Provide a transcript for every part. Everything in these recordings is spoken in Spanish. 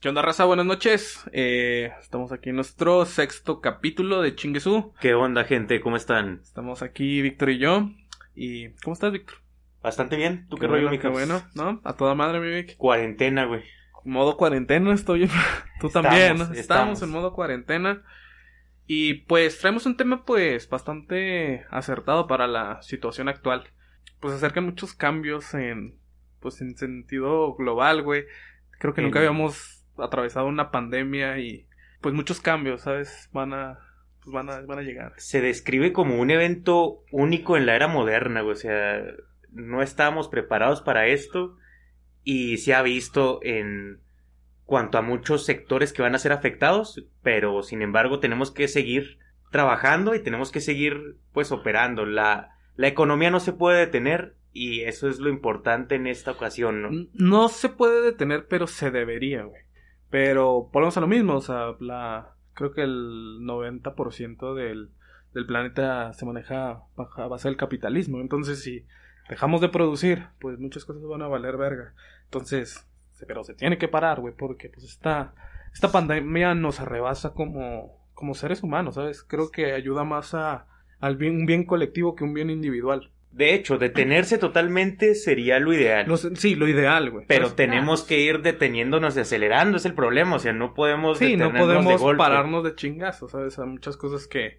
¿Qué onda, raza? Buenas noches. Eh, estamos aquí en nuestro sexto capítulo de Chinguesú. ¿Qué onda, gente? ¿Cómo están? Estamos aquí, Víctor y yo. ¿Y cómo estás, Víctor? Bastante bien. ¿Tú qué, bueno, rollo, mi qué bueno, ¿no? A toda madre, mi Vic. Cuarentena, güey. Modo cuarentena, estoy. Tú también, ¿no? Estamos, Estamos en modo cuarentena. Y pues traemos un tema, pues, bastante acertado para la situación actual. Pues acercan muchos cambios en. Pues en sentido global, güey. Creo que nunca habíamos atravesado una pandemia y. Pues muchos cambios, ¿sabes? Van a. Pues van a, van a llegar. Se describe como un evento único en la era moderna, güey. O sea, no estábamos preparados para esto y se ha visto en cuanto a muchos sectores que van a ser afectados, pero sin embargo tenemos que seguir trabajando y tenemos que seguir pues operando. La, la economía no se puede detener y eso es lo importante en esta ocasión, ¿no? No se puede detener, pero se debería, güey. Pero volvemos a lo mismo, o sea, la, creo que el 90% del, del planeta se maneja a base del capitalismo. Entonces, si dejamos de producir, pues muchas cosas van a valer verga. Entonces, pero se tiene que parar, güey, porque pues esta, esta pandemia nos arrebasa como, como seres humanos, ¿sabes? Creo que ayuda más a, bien, un bien colectivo que un bien individual. De hecho, detenerse totalmente sería lo ideal. Lo sí, lo ideal, güey. Pero tenemos que ir deteniéndonos y acelerando, es el problema. O sea, no podemos Sí, no de podemos golpe. pararnos de chingazos, ¿sabes? Hay muchas cosas que,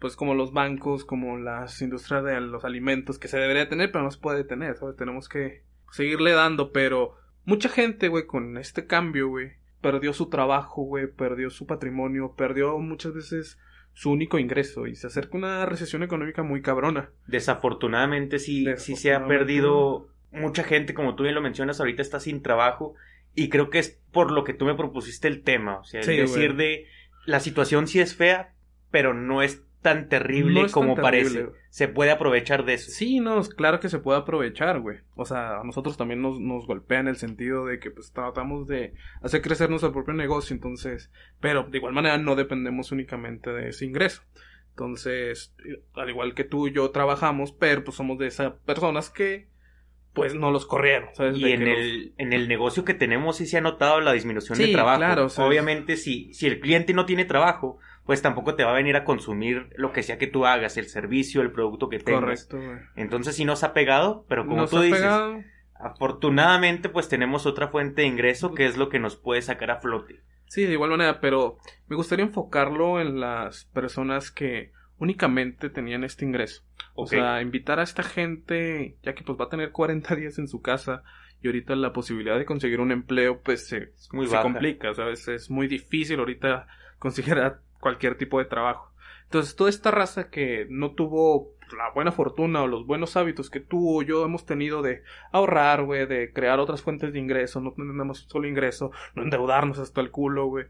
pues como los bancos, como las industrias de los alimentos, que se debería tener, pero no se puede detener, ¿sabes? Tenemos que seguirle dando, pero mucha gente, güey, con este cambio, güey, perdió su trabajo, güey, perdió su patrimonio, perdió muchas veces su único ingreso y se acerca una recesión económica muy cabrona. Desafortunadamente sí, sí se ha perdido mucha gente, como tú bien lo mencionas, ahorita está sin trabajo. Y creo que es por lo que tú me propusiste el tema. O sea, Sí, decir güey. de la situación sí es fea, pero no es tan terrible No es tan como terrible, parece. Se puede aprovechar de eso. Sí, no, claro que se puede aprovechar, güey. O sea, a nosotros también nos, nos golpea en el sentido de que pues tratamos de hacer crecer nuestro propio negocio, entonces, pero de igual manera no dependemos únicamente de ese ingreso. Entonces, al igual que tú y yo trabajamos, pero pues somos de esas personas que pues no los corrieron, ¿sabes? Y De en los- el, en el negocio que tenemos sí se ha notado la disminución Sí, de trabajo. claro, o sea, Obviamente, si, si el cliente no tiene trabajo, pues tampoco te va a venir a consumir lo que sea que tú hagas, el servicio, el producto que tengas. Correcto, güey. Entonces sí nos ha pegado, pero como Nos tú dices, pegado. afortunadamente pues tenemos otra fuente de ingreso que es lo que nos puede sacar a flote. Sí, de igual manera, pero me gustaría enfocarlo en las personas que únicamente tenían este ingreso. O sea, invitar a esta gente, ya que pues va a tener 40 días en su casa y ahorita la posibilidad de conseguir un empleo pues se, muy se complica, ¿sabes? Es muy difícil ahorita conseguir a cualquier tipo de trabajo. Entonces, toda esta raza que no tuvo la buena fortuna o los buenos hábitos que tú o yo hemos tenido de ahorrar, güey, de crear otras fuentes de ingreso, no tenemos solo ingreso, no endeudarnos hasta el culo, güey.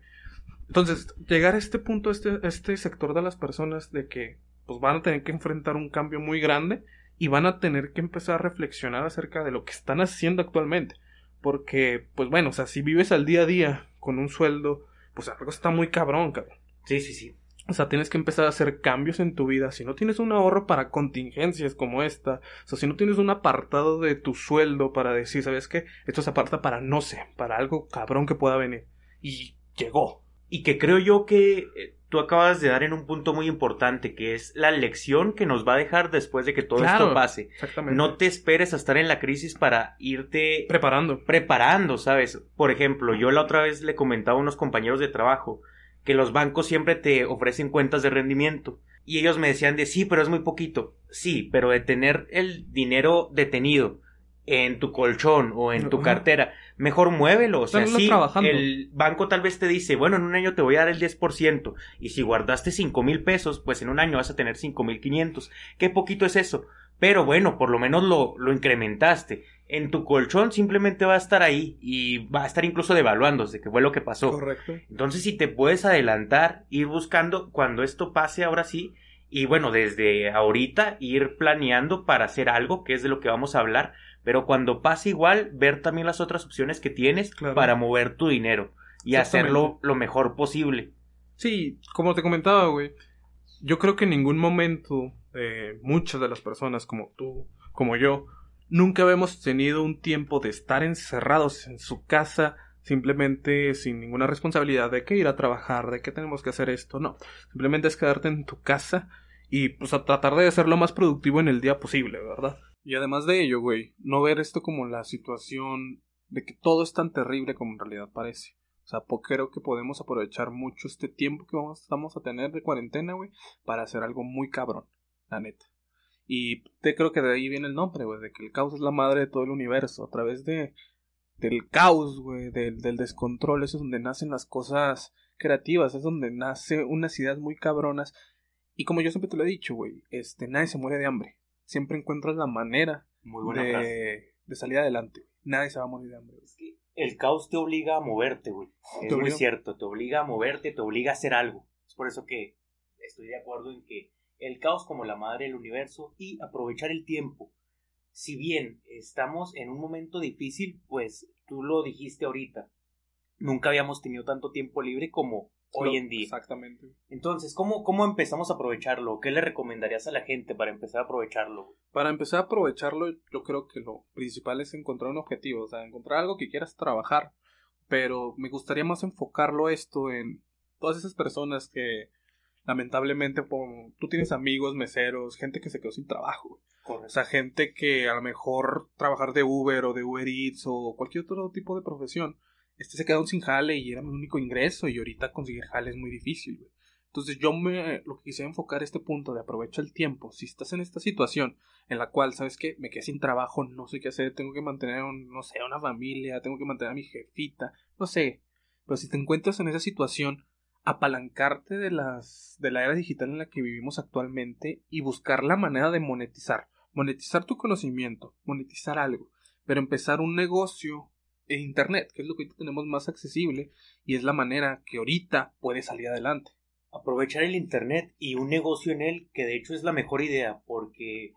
Entonces, llegar a este punto, este, este sector de las personas de que pues van a tener que enfrentar un cambio muy grande y van a tener que empezar a reflexionar acerca de lo que están haciendo actualmente. Porque, pues bueno, o sea, si vives al día a día con un sueldo, pues algo está muy cabrón, cabrón. Sí, sí, sí. O sea, tienes que empezar a hacer cambios en tu vida. Si no tienes un ahorro para contingencias como esta, o sea, si no tienes un apartado de tu sueldo para decir, ¿sabes qué? Esto se aparta para no sé, para algo cabrón que pueda venir. Y llegó. Y que creo yo que eh, tú acabas de dar en un punto muy importante, que es la lección que nos va a dejar después de que todo Claro. esto pase. Exactamente. No te esperes a estar en la crisis para irte preparando. preparando, ¿sabes? Por ejemplo, yo la otra vez le comentaba a unos compañeros de trabajo que los bancos siempre te ofrecen cuentas de rendimiento. Y ellos me decían de sí, pero es muy poquito. Sí, pero de tener el dinero detenido en tu colchón o en tu cartera, mejor muévelo. O sea, sí, trabajando. el banco tal vez te dice, bueno, en un año te voy a dar el 10%. Y si guardaste cinco mil pesos, pues en un año vas a tener cinco mil quinientos. ¿Qué poquito es eso? Pero bueno, por lo menos lo, lo incrementaste. En tu colchón simplemente va a estar ahí y va a estar incluso devaluándose, que fue lo que pasó. Correcto. Entonces, si te puedes adelantar, ir buscando cuando esto pase ahora sí, y bueno, desde ahorita ir planeando para hacer algo, que es de lo que vamos a hablar, pero cuando pase igual, ver también las otras opciones que tienes Claro. para mover tu dinero y hacerlo lo mejor posible. Sí, como te comentaba, güey. Yo creo que en ningún momento eh, muchas de las personas como tú, como yo, nunca habíamos tenido un tiempo de estar encerrados en su casa simplemente sin ninguna responsabilidad de que ir a trabajar, de que tenemos que hacer esto, no. Simplemente es quedarte en tu casa y pues a tratar de ser lo más productivo en el día posible, ¿verdad? Y además de ello, güey, no ver esto como la situación de que todo es tan terrible como en realidad parece. O sea, creo que podemos aprovechar mucho este tiempo que vamos, vamos a tener de cuarentena, güey, para hacer algo muy cabrón, la neta. Y te creo que de ahí viene el nombre, güey, de que el caos es la madre de todo el universo. A través de del caos, güey, del, del descontrol, eso es donde nacen las cosas creativas, es donde nace unas ideas muy cabronas. Y como yo siempre te lo he dicho, güey, este, nadie se muere de hambre. Siempre encuentras la manera de, de, salir adelante. Nadie se va a morir de hambre. Es que el caos te obliga a moverte, güey. Es muy cierto, te obliga a moverte, te obliga a hacer algo. Es por eso que estoy de acuerdo en que el caos como la madre del universo y aprovechar el tiempo. Si bien estamos en un momento difícil, pues tú lo dijiste ahorita, nunca habíamos tenido tanto tiempo libre como hoy en día. Exactamente. Entonces, ¿cómo, ¿cómo empezamos a aprovecharlo? ¿Qué le recomendarías a la gente para empezar a aprovecharlo? Para empezar a aprovecharlo, yo creo que lo principal es encontrar un objetivo, o sea, encontrar algo que quieras trabajar. Pero me gustaría más enfocarlo esto en todas esas personas que lamentablemente tú tienes amigos, meseros, gente que se quedó sin trabajo. O sea, gente que a lo mejor trabajar de Uber o de Uber Eats o cualquier otro tipo de profesión, este se quedó sin jale y era mi único ingreso y ahorita conseguir jale es muy difícil, güey. Entonces yo me lo que quise enfocar este punto de aprovecha el tiempo. Si estás en esta situación en la cual, ¿sabes qué? Me quedé sin trabajo, no sé qué hacer, tengo que mantener, no sé, una familia, tengo que mantener a mi jefita, no sé. Pero si te encuentras en esa situación, apalancarte de las de la era digital en la que vivimos actualmente y buscar la manera de monetizar, monetizar tu conocimiento, monetizar algo, pero empezar un negocio en internet, que es lo que tenemos más accesible y es la manera que ahorita puede salir adelante. Aprovechar el internet y un negocio en él, que de hecho es la mejor idea, porque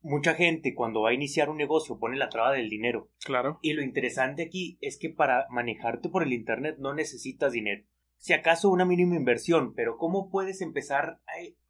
mucha gente cuando va a iniciar un negocio pone la traba del dinero. Claro. Y lo interesante aquí es que para manejarte por el internet no necesitas dinero si acaso una mínima inversión, pero ¿cómo puedes empezar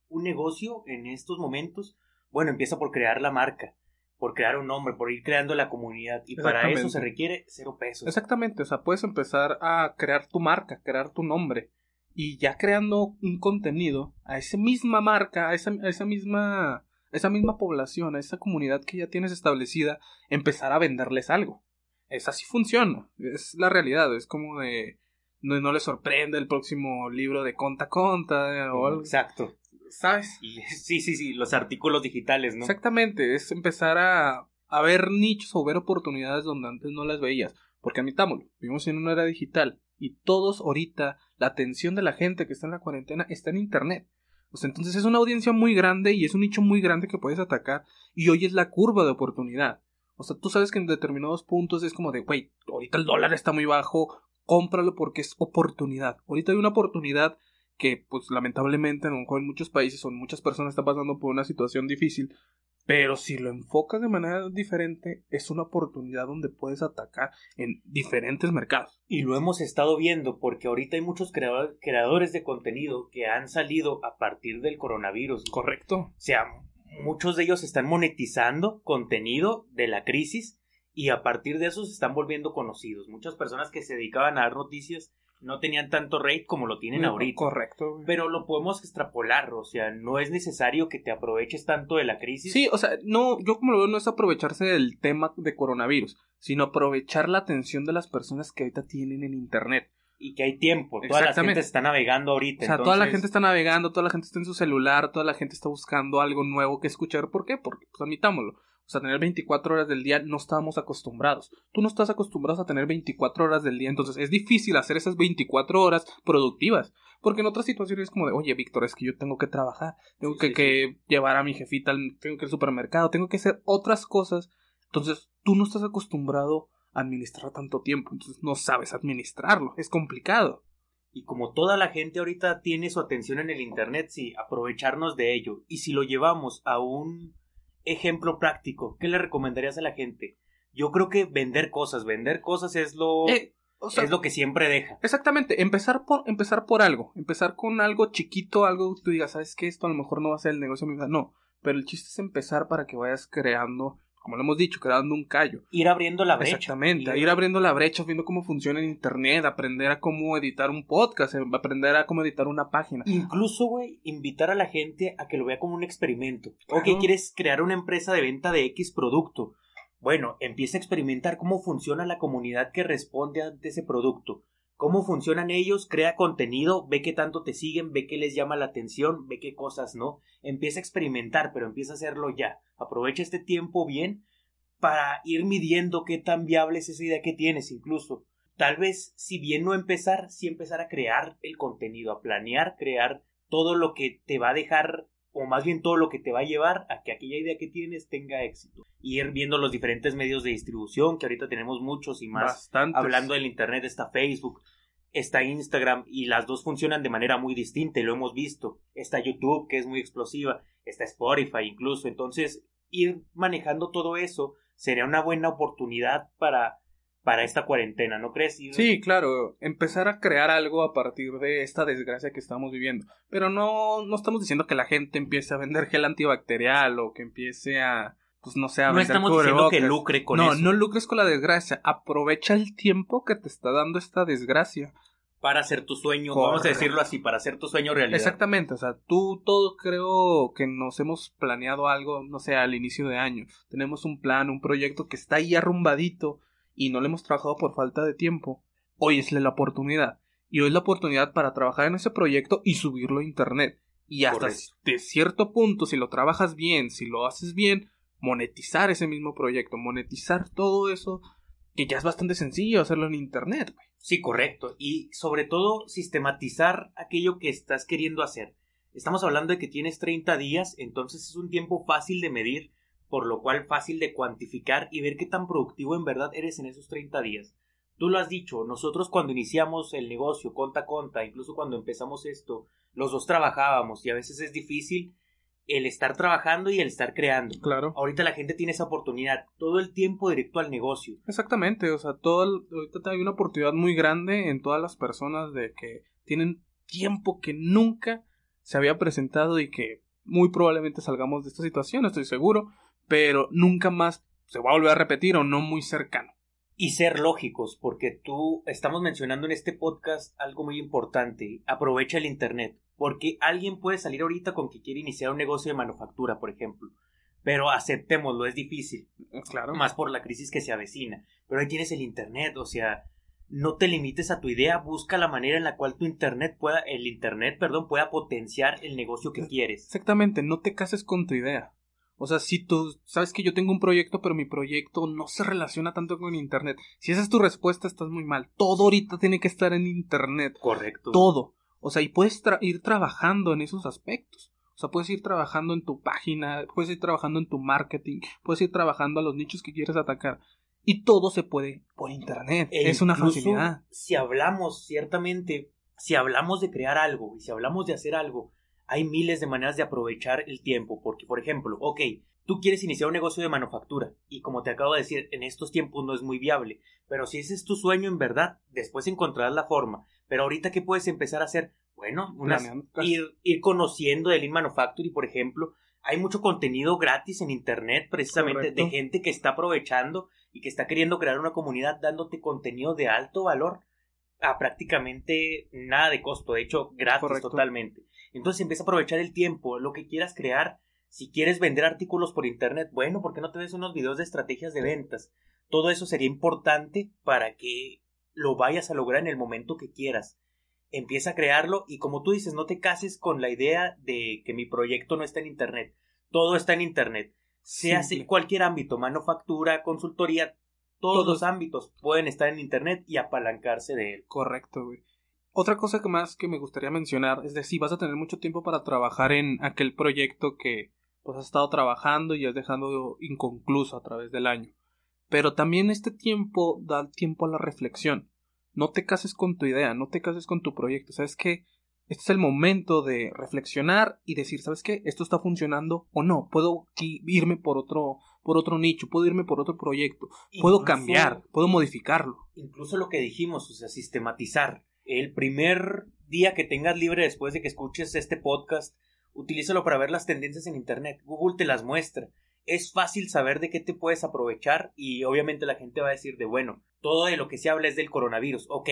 un negocio en estos momentos? Bueno, empieza por crear la marca, por crear un nombre, por ir creando la comunidad y para eso se requiere cero pesos. Exactamente, o sea, puedes empezar a crear tu marca, crear tu nombre y ya creando un contenido a esa misma marca, a esa, a esa misma esa misma población, a esa comunidad que ya tienes establecida, empezar a venderles algo. Es así funciona, es la realidad, es como de no, no le sorprende el próximo libro de Conta Conta o algo. Exacto. ¿Sabes? sí, sí, sí, los artículos digitales, ¿no? Exactamente, es empezar a, a ver nichos o ver oportunidades donde antes no las veías. Porque admitámoslo, vivimos en una era digital y todos ahorita, la atención de la gente que está en la cuarentena está en Internet. O sea, entonces es una audiencia muy grande y es un nicho muy grande que puedes atacar y hoy es la curva de oportunidad. O sea, tú sabes que en determinados puntos es como de, güey, ahorita el dólar está muy bajo, cómpralo porque es oportunidad. Ahorita hay una oportunidad que, pues lamentablemente, a lo mejor en muchos países o en muchas personas están pasando por una situación difícil, pero si lo enfocas de manera diferente, es una oportunidad donde puedes atacar en diferentes mercados. Y lo hemos estado viendo porque ahorita hay muchos creadores de contenido que han salido a partir del coronavirus. Correcto. O sea, muchos de ellos están monetizando contenido de la crisis y a partir de eso se están volviendo conocidos. Muchas personas que se dedicaban a dar noticias no tenían tanto rate como lo tienen ahorita. Correcto. Pero lo podemos extrapolar, o sea, no es necesario que te aproveches tanto de la crisis. Sí, o sea, no, yo como lo veo no es aprovecharse del tema de coronavirus, sino aprovechar la atención de las personas que ahorita tienen en internet. Y que hay tiempo, toda la gente está navegando ahorita. O sea, toda la gente está navegando, toda la gente está en su celular, toda la gente está buscando algo nuevo que escuchar. ¿Por qué? Porque, pues admitámoslo, o sea, tener 24 horas del día no estábamos acostumbrados. Tú no estás acostumbrado a tener 24 horas del día, entonces es difícil hacer esas 24 horas productivas. Porque en otras situaciones es como de, oye, Víctor, es que yo tengo que trabajar, tengo que, que, llevar a mi jefita, al, tengo que ir al supermercado, tengo que hacer otras cosas. Entonces, tú no estás acostumbrado a administrar tanto tiempo, entonces no sabes administrarlo, es complicado. Y como toda la gente ahorita tiene su atención en el Internet, sí, aprovecharnos de ello. Y si lo llevamos a un ejemplo práctico, ¿qué le recomendarías a la gente? Yo creo que vender cosas, vender cosas es lo eh, es lo que siempre deja. Exactamente, empezar por empezar por algo, empezar con algo chiquito, algo que tú digas, sabes que esto a lo mejor no va a ser el negocio, no, pero el chiste es empezar para que vayas creando como lo hemos dicho, creando un callo. Ir abriendo la brecha. Exactamente, ir... abriendo la brecha, viendo cómo funciona en Internet, aprender a cómo editar un podcast, eh, aprender a cómo editar una página. Incluso, güey, invitar a la gente a que lo vea como un experimento. O que quieres crear una empresa de venta de X producto. Bueno, empieza a experimentar cómo funciona la comunidad que responde ante ese producto cómo funcionan ellos, crea contenido, ve qué tanto te siguen, ve qué les llama la atención, ve qué cosas no, empieza a experimentar, pero empieza a hacerlo ya. Aprovecha este tiempo bien para ir midiendo qué tan viable es esa idea que tienes incluso. Tal vez, si bien no empezar, sí empezar a crear el contenido, a planear, crear todo lo que te va a dejar o más bien todo lo que te va a llevar a que aquella idea que tienes tenga éxito. Y ir viendo los diferentes medios de distribución, que ahorita tenemos muchos y más. Hablando del Internet está Facebook, está Instagram y las dos funcionan de manera muy distinta, lo hemos visto. Está YouTube, que es muy explosiva, está Spotify incluso. Entonces, ir manejando todo eso sería una buena oportunidad para para esta cuarentena, ¿no crees? Sí, claro, empezar a crear algo a partir de esta desgracia que estamos viviendo. Pero no, no estamos diciendo que la gente empiece a vender gel antibacterial o que empiece a, pues no sé, a no estamos diciendo que lucre con no, eso. No, no lucres con la desgracia. Aprovecha el tiempo que te está dando esta desgracia. Para hacer tu sueño, vamos a decirlo así, para hacer tu sueño realidad. Exactamente, o sea, tú todo creo que nos hemos planeado algo, no sé, al inicio de año. Tenemos un plan, un proyecto que está ahí arrumbadito y no le hemos trabajado por falta de tiempo, hoy es la oportunidad. Y hoy es la oportunidad para trabajar en ese proyecto y subirlo a internet. Y hasta de cierto punto, si lo trabajas bien, si lo haces bien, monetizar ese mismo proyecto, monetizar todo eso, que ya es bastante sencillo hacerlo en internet. Sí, correcto. Y sobre todo, sistematizar aquello que estás queriendo hacer. Estamos hablando de que tienes 30 días, entonces es un tiempo fácil de medir por lo cual fácil de cuantificar y ver qué tan productivo en verdad eres en esos 30 días. Tú lo has dicho, nosotros cuando iniciamos el negocio, conta conta, incluso cuando empezamos esto, los dos trabajábamos y a veces es difícil el estar trabajando y el estar creando. Claro. Ahorita la gente tiene esa oportunidad, todo el tiempo directo al negocio. Exactamente, o sea, todo ahorita hay una oportunidad muy grande en todas las personas de que tienen tiempo que nunca se había presentado y que muy probablemente salgamos de esta situación, estoy seguro, pero nunca más se va a volver a repetir o no muy cercano. Y ser lógicos, porque tú estamos mencionando en este podcast algo muy importante. Aprovecha el Internet, porque alguien puede salir ahorita con que quiere iniciar un negocio de manufactura, por ejemplo. Pero aceptémoslo, es difícil. Claro. Más por la crisis que se avecina. Pero ahí tienes el Internet, o sea, no te limites a tu idea, busca la manera en la cual tu internet pueda, el internet, perdón, pueda potenciar el negocio que quieres. Exactamente, no te cases con tu idea. O sea, si tú sabes que yo tengo un proyecto, pero mi proyecto no se relaciona tanto con Internet. Si esa es tu respuesta, estás muy mal. Todo ahorita tiene que estar en Internet. Correcto. Todo. O sea, y puedes ir trabajando en esos aspectos. O sea, puedes ir trabajando en tu página, puedes ir trabajando en tu marketing, puedes ir trabajando a los nichos que quieres atacar. Y todo se puede por Internet. E es una facilidad. Si hablamos, ciertamente, si hablamos de crear algo y si hablamos de hacer algo, hay miles de maneras de aprovechar el tiempo, porque por ejemplo, ok, tú quieres iniciar un negocio de manufactura y como te acabo de decir, en estos tiempos no es muy viable, pero si ese es tu sueño en verdad, después encontrarás la forma. Pero ahorita, ¿qué puedes empezar a hacer? Bueno, ir, ir conociendo el Lean Manufacturing, por ejemplo. Hay mucho contenido gratis en Internet, precisamente de gente que está aprovechando y que está queriendo crear una comunidad dándote contenido de alto valor a prácticamente nada de costo, de hecho, gratis totalmente. Entonces empieza a aprovechar el tiempo, lo que quieras crear. Si quieres vender artículos por internet, bueno, ¿por qué no te ves unos videos de estrategias de ventas? Todo eso sería importante para que lo vayas a lograr en el momento que quieras. Empieza a crearlo y como tú dices, no te cases con la idea de que mi proyecto no está en internet. Todo está en internet. Sea cualquier ámbito, manufactura, consultoría, todos los ámbitos pueden estar en internet y apalancarse de él. Correcto, güey. Otra cosa que más que me gustaría mencionar es decir, vas a tener mucho tiempo para trabajar en aquel proyecto que pues has estado trabajando y has dejado inconcluso a través del año. Pero también este tiempo da tiempo a la reflexión. No te cases con tu idea, no te cases con tu proyecto. Sabes que este es el momento de reflexionar y decir, ¿sabes qué? Esto está funcionando o no. Puedo irme por otro, por otro nicho, puedo irme por otro proyecto, puedo cambiar, puedo modificarlo. Incluso lo que dijimos, o sea, sistematizar el primer día que tengas libre después de que escuches este podcast, utilízalo para ver las tendencias en Internet. Google te las muestra. es fácil saber de qué te puedes aprovechar y obviamente la gente va a decir de bueno, todo de lo que se habla es del coronavirus, ok.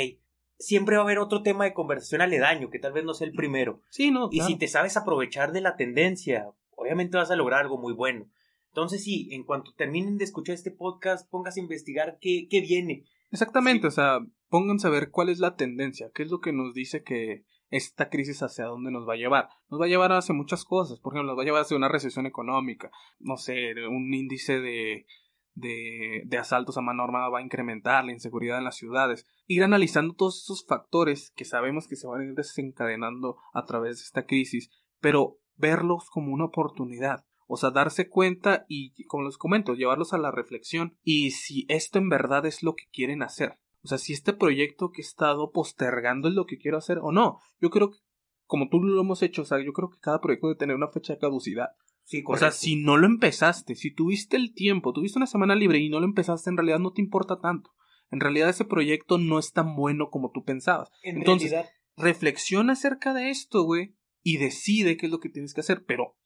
Siempre va a haber otro tema de conversación aledaño, que tal vez no sea el primero. Sí, no. Y si te sabes aprovechar de la tendencia, obviamente vas a lograr algo muy bueno. Entonces sí, en cuanto terminen de escuchar este podcast, pongas a investigar qué, qué viene. Exactamente, o sea, pónganse a ver cuál es la tendencia, qué es lo que nos dice que esta crisis hacia dónde nos va a llevar. Nos va a llevar hacia muchas cosas, por ejemplo, nos va a llevar hacia una recesión económica, no sé, un índice de, de, de asaltos a mano armada va a incrementar, la inseguridad en las ciudades. Ir analizando todos esos factores que sabemos que se van a ir desencadenando a través de esta crisis, pero verlos como una oportunidad. O sea, darse cuenta y, como les comento, llevarlos a la reflexión y si esto en verdad es lo que quieren hacer. O sea, si este proyecto que he estado postergando es lo que quiero hacer o no. Yo creo que, como tú lo hemos hecho, o sea, yo creo que cada proyecto debe tener una fecha de caducidad. Sí, o sea, si no lo empezaste, si tuviste el tiempo, tuviste una semana libre y no lo empezaste, en realidad no te importa tanto. En realidad ese proyecto no es tan bueno como tú pensabas. Entonces, reflexiona acerca de esto, güey, y decide qué es lo que tienes que hacer, pero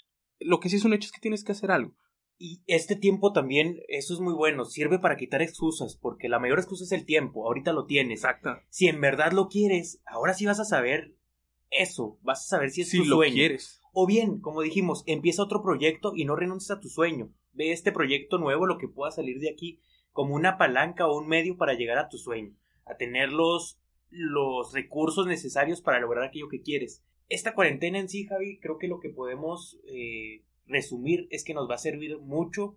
lo que sí es un hecho es que tienes que hacer algo. Y este tiempo también, eso es muy bueno, sirve para quitar excusas, porque la mayor excusa es el tiempo, ahorita lo tienes. Exacto. Si en verdad lo quieres, ahora sí vas a saber eso, vas a saber si es tu lo sueño. quieres. O bien, como dijimos, empieza otro proyecto y no renuncies a tu sueño. Ve este proyecto nuevo, lo que pueda salir de aquí, como una palanca o un medio para llegar a tu sueño, a tener los, los recursos necesarios para lograr aquello que quieres. Esta cuarentena en sí, Javi, creo que lo que podemos eh, resumir es que nos va a servir mucho.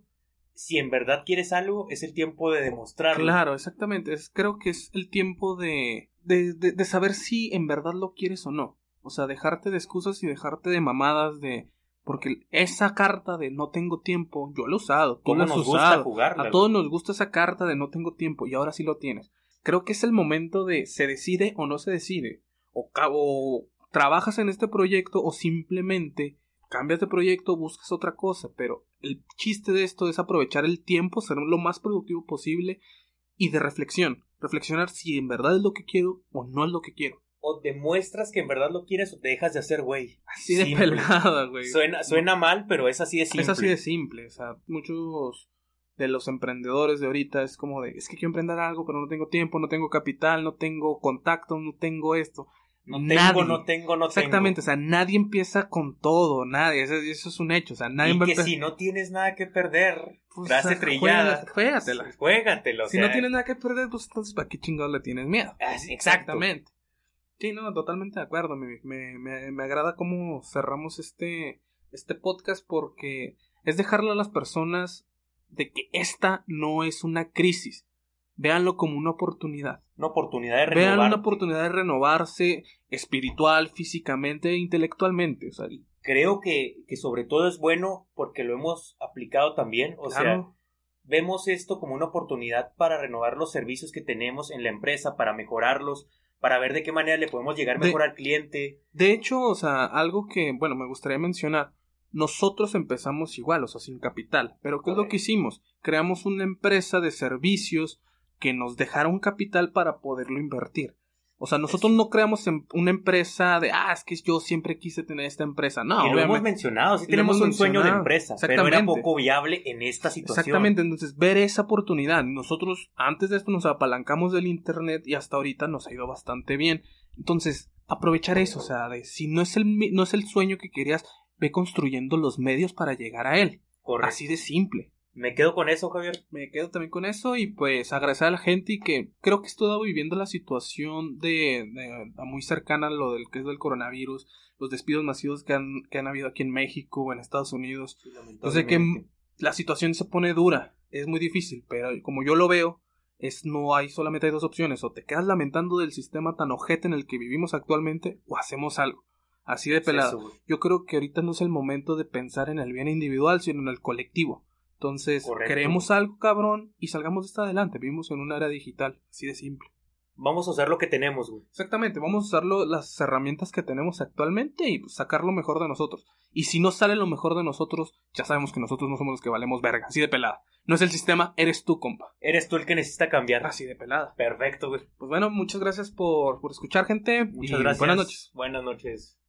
Si en verdad quieres algo, es el tiempo de demostrarlo. Claro, exactamente. Es, creo que es el tiempo de, de, de, saber si en verdad lo quieres o no. O sea, dejarte de excusas y dejarte de mamadas de... Porque esa carta de no tengo tiempo, yo lo he usado. ¿Cómo nos gusta jugarla? A todos nos gusta esa carta de no tengo tiempo y ahora sí lo tienes. Creo que es el momento de se decide o no se decide. O, o trabajas en este proyecto o simplemente cambias de proyecto, buscas otra cosa, pero el chiste de esto es aprovechar el tiempo, ser lo más productivo posible y de reflexión. Reflexionar si en verdad es lo que quiero o no es lo que quiero. O demuestras que en verdad lo quieres o te dejas de hacer, güey. Así de pelada, güey. Suena, suena mal, pero es así de simple. Es así de simple. O sea, muchos de los emprendedores de ahorita es como de, es que quiero emprender algo, pero no tengo tiempo, no tengo capital, no tengo contacto, no tengo esto. No tengo, no tengo, no Exactamente, o sea, nadie empieza con todo, nadie, eso, es un hecho, o sea, nadie y que si no tienes nada que perder, pues, frase trillada. Juégatela. Si no tienes nada que perder, pues entonces, ¿para qué chingados le tienes miedo? Ah, Exactamente. Sí, no, totalmente de acuerdo, me, me, me, me agrada cómo cerramos este, este podcast porque es dejarle a las personas de que esta no es una crisis, véanlo como una oportunidad. Una oportunidad de renovarse. Vean una oportunidad de renovarse espiritual, físicamente e intelectualmente. O sea, Creo que, que sobre todo es bueno porque lo hemos aplicado también. O sea, vemos esto como una oportunidad para renovar los servicios que tenemos en la empresa, para mejorarlos, para ver de qué manera le podemos llegar mejor al cliente. De hecho, o sea, algo que, bueno, me gustaría mencionar. Nosotros empezamos igual, o sea, sin capital. Pero ¿qué es lo que hicimos? Creamos una empresa de servicios que nos dejara un capital para poderlo invertir. O sea, nosotros no creamos en una empresa de, ah, es que yo siempre quise tener esta empresa. No, y lo hemos mencionado, sí tenemos un sueño de empresa, pero era poco viable en esta situación. Exactamente, entonces ver esa oportunidad. Nosotros antes de esto nos apalancamos del internet y hasta ahorita nos ha ido bastante bien. Entonces, aprovechar eso, o sea, de si no es el, no es el sueño que querías, ve construyendo los medios para llegar a él. Así de simple. Me quedo con eso, Javier. Me quedo también con eso y pues agradecer a la gente y que creo que estoy viviendo la situación de, muy cercana a lo del que es del coronavirus, los despidos masivos que han, que han habido aquí en México o en Estados Unidos. Entonces que la situación se pone dura, es muy difícil, pero como yo lo veo, es no hay solamente hay dos opciones, o te quedas lamentando del sistema tan ojete en el que vivimos actualmente o hacemos algo. Así de pelado. yo creo que ahorita no es el momento de pensar en el bien individual, sino en el colectivo entonces, queremos algo cabrón y salgamos de esta adelante. Vivimos en un área digital, así de simple. Vamos a usar lo que tenemos, güey. Exactamente, vamos a usar las herramientas que tenemos actualmente y pues, sacar lo mejor de nosotros. Y si no sale lo mejor de nosotros, ya sabemos que nosotros no somos los que valemos verga, así de pelada. No es el sistema, eres tú, compa. Eres tú el que necesita cambiar. Así de pelada. Perfecto, güey. Pues bueno, muchas gracias por, por escuchar, gente. Muchas gracias. Buenas noches. Buenas noches.